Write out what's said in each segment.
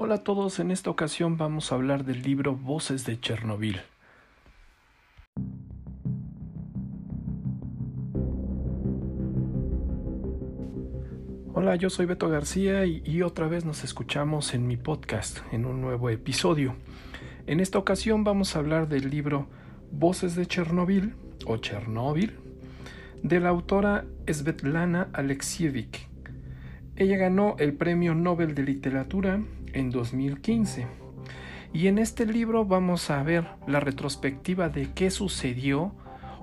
Hola a todos, en esta ocasión vamos a hablar del libro Voces de Chernobyl. Hola, yo soy Beto García y, otra vez nos escuchamos en mi podcast, en un nuevo episodio. En esta ocasión vamos a hablar del libro Voces de Chernobyl o Chernóbil de la autora Svetlana Alexievich. Ella ganó el Premio Nobel de Literatura en 2015. Y en este libro vamos a ver la retrospectiva de qué sucedió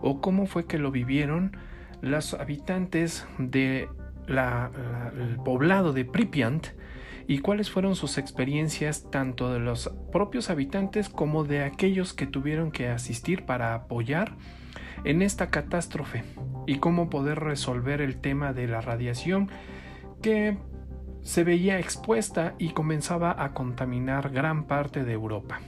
o cómo fue que lo vivieron los habitantes del poblado de Pripyat y cuáles fueron sus experiencias tanto de los propios habitantes como de aquellos que tuvieron que asistir para apoyar en esta catástrofe y cómo poder resolver el tema de la radiación que se veía expuesta y comenzaba a contaminar gran parte de Europa.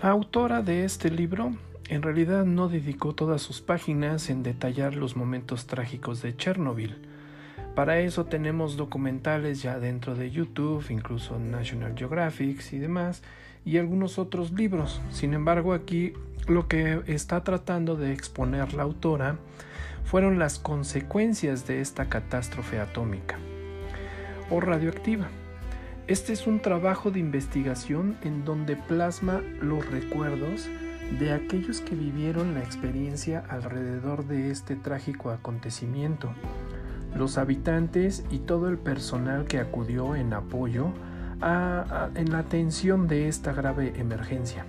La autora de este libro en realidad no dedicó todas sus páginas en detallar los momentos trágicos de Chernobyl. Para eso tenemos documentales ya dentro de YouTube, incluso National Geographic y demás, y algunos otros libros. Sin embargo, aquí lo que está tratando de exponer la autora fueron las consecuencias de esta catástrofe atómica o radioactiva. Este es un trabajo de investigación en donde plasma los recuerdos de aquellos que vivieron la experiencia alrededor de este trágico acontecimiento, los habitantes y todo el personal que acudió en apoyo en la atención de esta grave emergencia.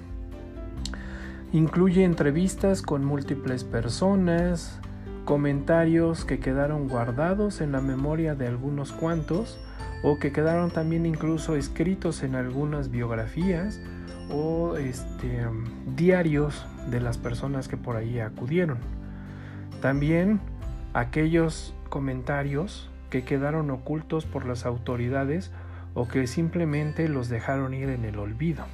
Incluye entrevistas con múltiples personas, comentarios que quedaron guardados en la memoria de algunos cuantos o que quedaron también incluso escritos en algunas biografías o este, diarios de las personas que por ahí acudieron. También aquellos comentarios que quedaron ocultos por las autoridades o que simplemente los dejaron ir en el olvido.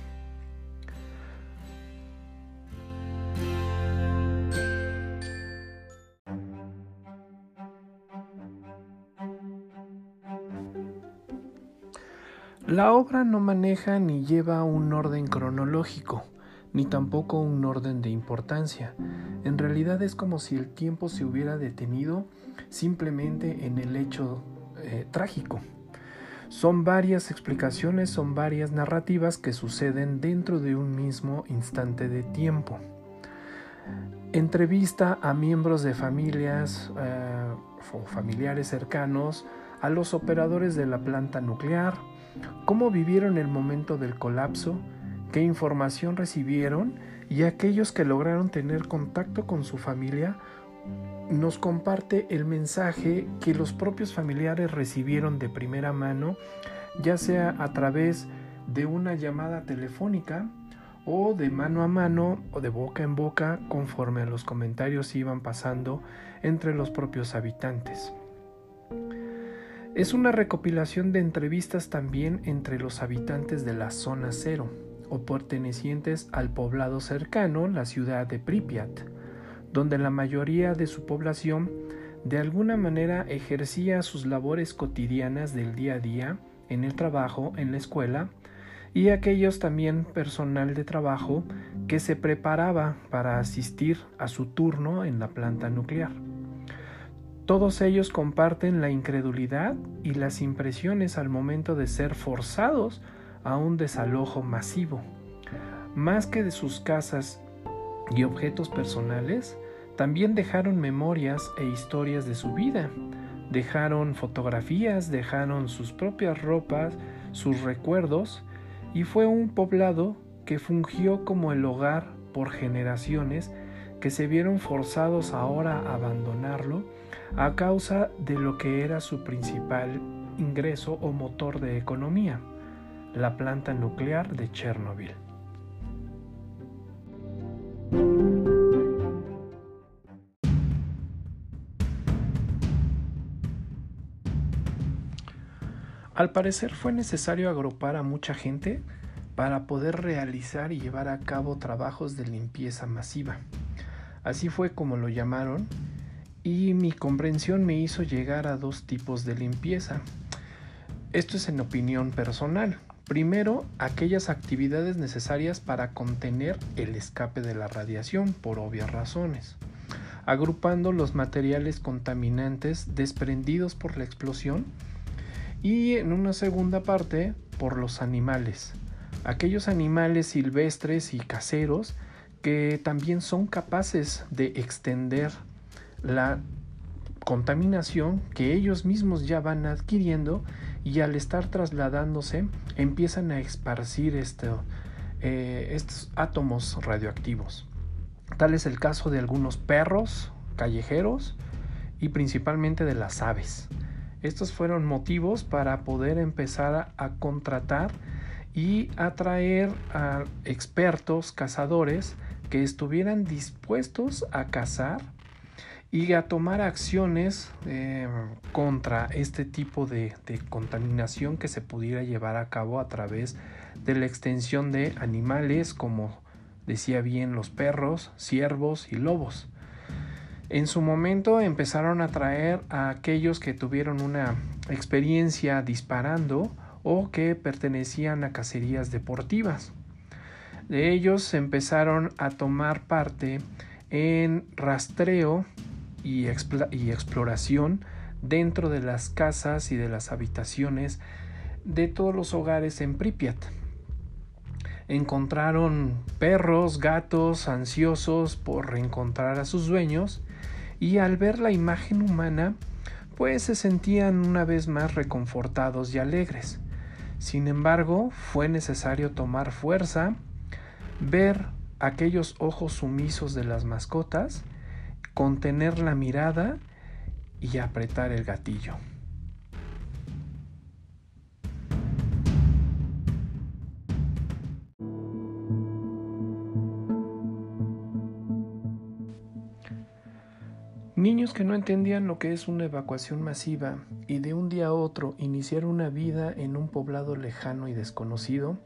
La obra no maneja ni lleva un orden cronológico, ni tampoco un orden de importancia. En realidad es como si el tiempo se hubiera detenido simplemente en el hecho eh, trágico. Son varias explicaciones, son varias narrativas que suceden dentro de un mismo instante de tiempo. Entrevista a miembros de familias eh, o familiares cercanos, a los operadores de la planta nuclear, cómo vivieron el momento del colapso, qué información recibieron y aquellos que lograron tener contacto con su familia nos comparte el mensaje que los propios familiares recibieron de primera mano, ya sea a través de una llamada telefónica o de mano a mano o de boca en boca conforme a los comentarios iban pasando entre los propios habitantes. Es una recopilación de entrevistas también entre los habitantes de la zona cero o pertenecientes al poblado cercano, la ciudad de Pripyat donde la mayoría de su población de alguna manera ejercía sus labores cotidianas del día a día en el trabajo, en la escuela, y aquellos también personal de trabajo que se preparaba para asistir a su turno en la planta nuclear. Todos ellos comparten la incredulidad y las impresiones al momento de ser forzados a un desalojo masivo. Más que de sus casas y objetos personales, también dejaron memorias e historias de su vida. Dejaron fotografías, dejaron sus propias ropas, sus recuerdos, y fue un poblado que fungió como el hogar por generaciones que se vieron forzados ahora a abandonarlo a causa de lo que era su principal ingreso o motor de economía, la planta nuclear de Chernobyl. Al parecer fue necesario agrupar a mucha gente para poder realizar y llevar a cabo trabajos de limpieza masiva. Así fue como lo llamaron y mi comprensión me hizo llegar a dos tipos de limpieza. Esto es en opinión personal. Primero, aquellas actividades necesarias para contener el escape de la radiación por obvias razones, agrupando los materiales contaminantes desprendidos por la explosión y en una segunda parte por los animales, aquellos animales silvestres y caseros que también son capaces de extender la contaminación que ellos mismos ya van adquiriendo y al estar trasladándose empiezan a esparcir eh, estos átomos radioactivos. Tal es el caso de algunos perros callejeros y principalmente de las aves. Estos fueron motivos para poder empezar a, contratar y atraer a expertos cazadores que estuvieran dispuestos a cazar y a tomar acciones eh, contra este tipo de, contaminación que se pudiera llevar a cabo a través de la extensión de animales como decía bien los perros, ciervos y lobos. En su momento empezaron a traer a aquellos que tuvieron una experiencia disparando o que pertenecían a cacerías deportivas. De ellos empezaron a tomar parte en rastreo y, exploración dentro de las casas y de las habitaciones de todos los hogares en Pripyat. Encontraron perros, gatos ansiosos por reencontrar a sus dueños y al ver la imagen humana pues se sentían una vez más reconfortados y alegres. Sin embargo, fue necesario tomar fuerza, ver aquellos ojos sumisos de las mascotas contener la mirada y apretar el gatillo. Niños que no entendían lo que es una evacuación masiva y de un día a otro iniciar una vida en un poblado lejano y desconocido,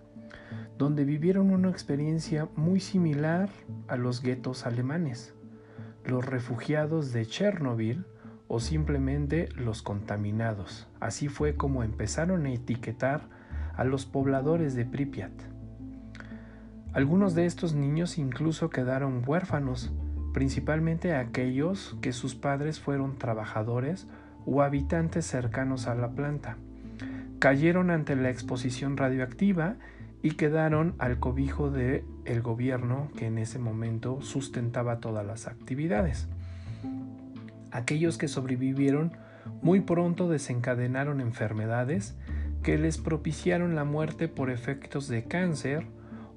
donde vivieron una experiencia muy similar a los guetos alemanes los refugiados de Chernobyl o simplemente los contaminados. Así fue como empezaron a etiquetar a los pobladores de Pripyat. Algunos de estos niños incluso quedaron huérfanos, principalmente aquellos que sus padres fueron trabajadores o habitantes cercanos a la planta. Cayeron ante la exposición radioactiva y quedaron al cobijo de el gobierno que en ese momento sustentaba todas las actividades. Aquellos que sobrevivieron muy pronto desencadenaron enfermedades que les propiciaron la muerte por efectos de cáncer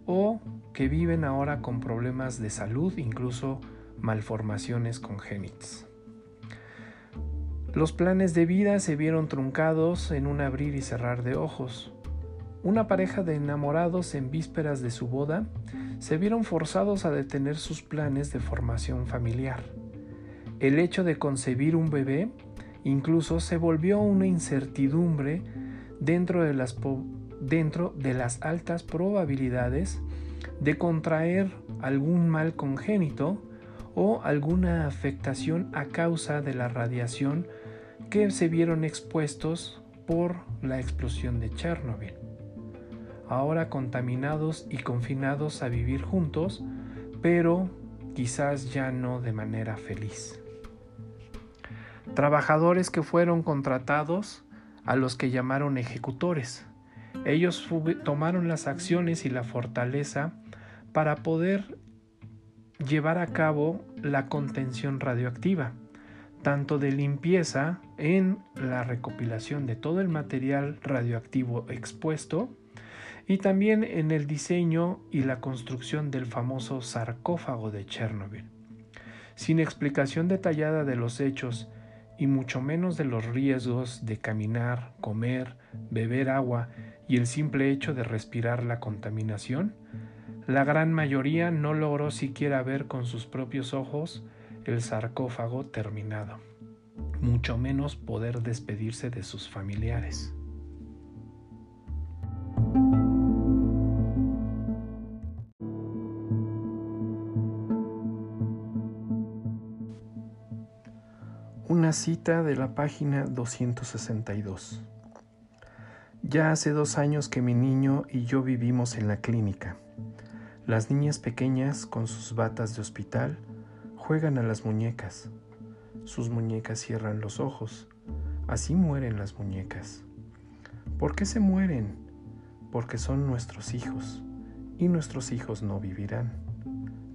o que viven ahora con problemas de salud, incluso malformaciones congénitas. Los planes de vida se vieron truncados en un abrir y cerrar de ojos. Una pareja de enamorados en vísperas de su boda se vieron forzados a detener sus planes de formación familiar. El hecho de concebir un bebé incluso se volvió una incertidumbre dentro de las, dentro de las altas probabilidades de contraer algún mal congénito o alguna afectación a causa de la radiación que se vieron expuestos por la explosión de Chernobyl ahora contaminados y confinados a vivir juntos, pero quizás ya no de manera feliz. Trabajadores que fueron contratados a los que llamaron ejecutores. Ellos tomaron las acciones y la fortaleza para poder llevar a cabo la contención radioactiva, tanto de limpieza en la recopilación de todo el material radioactivo expuesto, y también en el diseño y la construcción del famoso sarcófago de Chernobyl. Sin explicación detallada de los hechos y mucho menos de los riesgos de caminar, comer, beber agua y el simple hecho de respirar la contaminación, la gran mayoría no logró siquiera ver con sus propios ojos el sarcófago terminado, mucho menos poder despedirse de sus familiares. Una cita de la página 262. Ya hace dos años que mi niño y yo vivimos en la clínica. Las niñas pequeñas, con sus batas de hospital, juegan a las muñecas. Sus muñecas cierran los ojos. Así mueren las muñecas. ¿Por qué se mueren? Porque son nuestros hijos, y nuestros hijos no vivirán.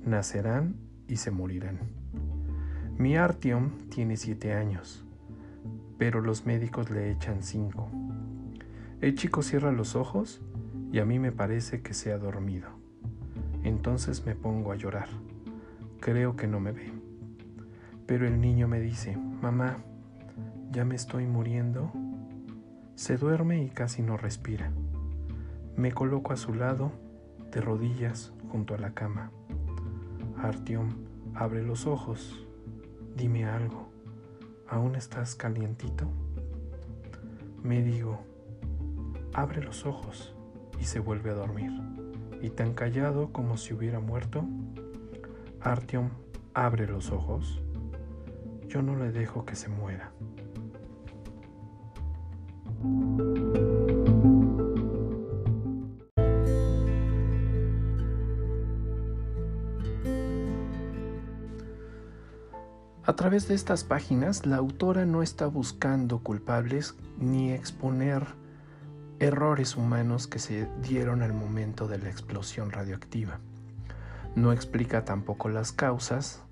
Nacerán y se morirán. Mi Artyom tiene siete años, pero los médicos le echan cinco. El chico cierra los ojos y a mí me parece que se ha dormido. Entonces me pongo a llorar. Creo que no me ve. Pero el niño me dice, mamá, ya me estoy muriendo. Se duerme y casi no respira. Me coloco a su lado, de rodillas, junto a la cama. Artyom abre los ojos. Dime algo. ¿Aún estás calientito? Me digo, abre los ojos y se vuelve a dormir. Y tan callado como si hubiera muerto, Artyom abre los ojos. Yo no le dejo que se muera. A través de estas páginas, la autora no está buscando culpables ni exponer errores humanos que se dieron al momento de la explosión radioactiva. No explica tampoco las causas,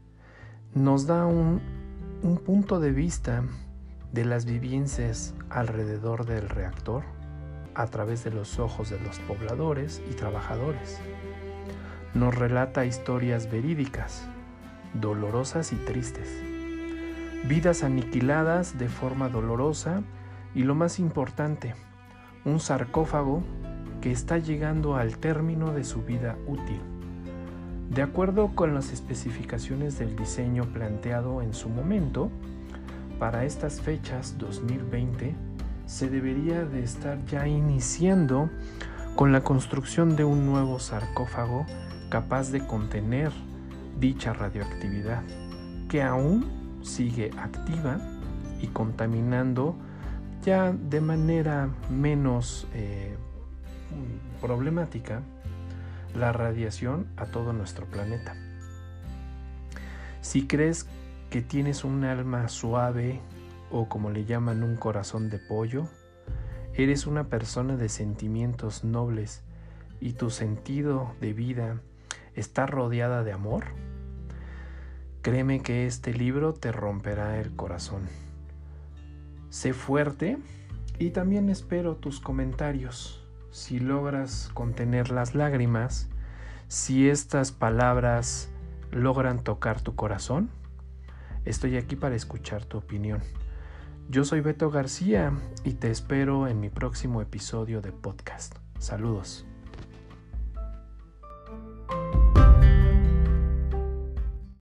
nos da un, un punto de vista de las vivencias alrededor del reactor a través de los ojos de los pobladores y trabajadores. Nos relata historias verídicas, dolorosas y tristes. Vidas aniquiladas de forma dolorosa y lo más importante, un sarcófago que está llegando al término de su vida útil. De acuerdo con las especificaciones del diseño planteado en su momento, para estas fechas 2020 se debería de estar ya iniciando con la construcción de un nuevo sarcófago capaz de contener dicha radioactividad, que aún sigue activa y contaminando ya de manera menos eh, problemática la radiación a todo nuestro planeta. Si crees que tienes un alma suave o como le llaman un corazón de pollo, eres una persona de sentimientos nobles y tu sentido de vida está rodeada de amor, créeme que este libro te romperá el corazón. Sé fuerte y también espero tus comentarios. Si logras contener las lágrimas, si estas palabras logran tocar tu corazón, estoy aquí para escuchar tu opinión. Yo soy Beto García y te espero en mi próximo episodio de podcast. Saludos.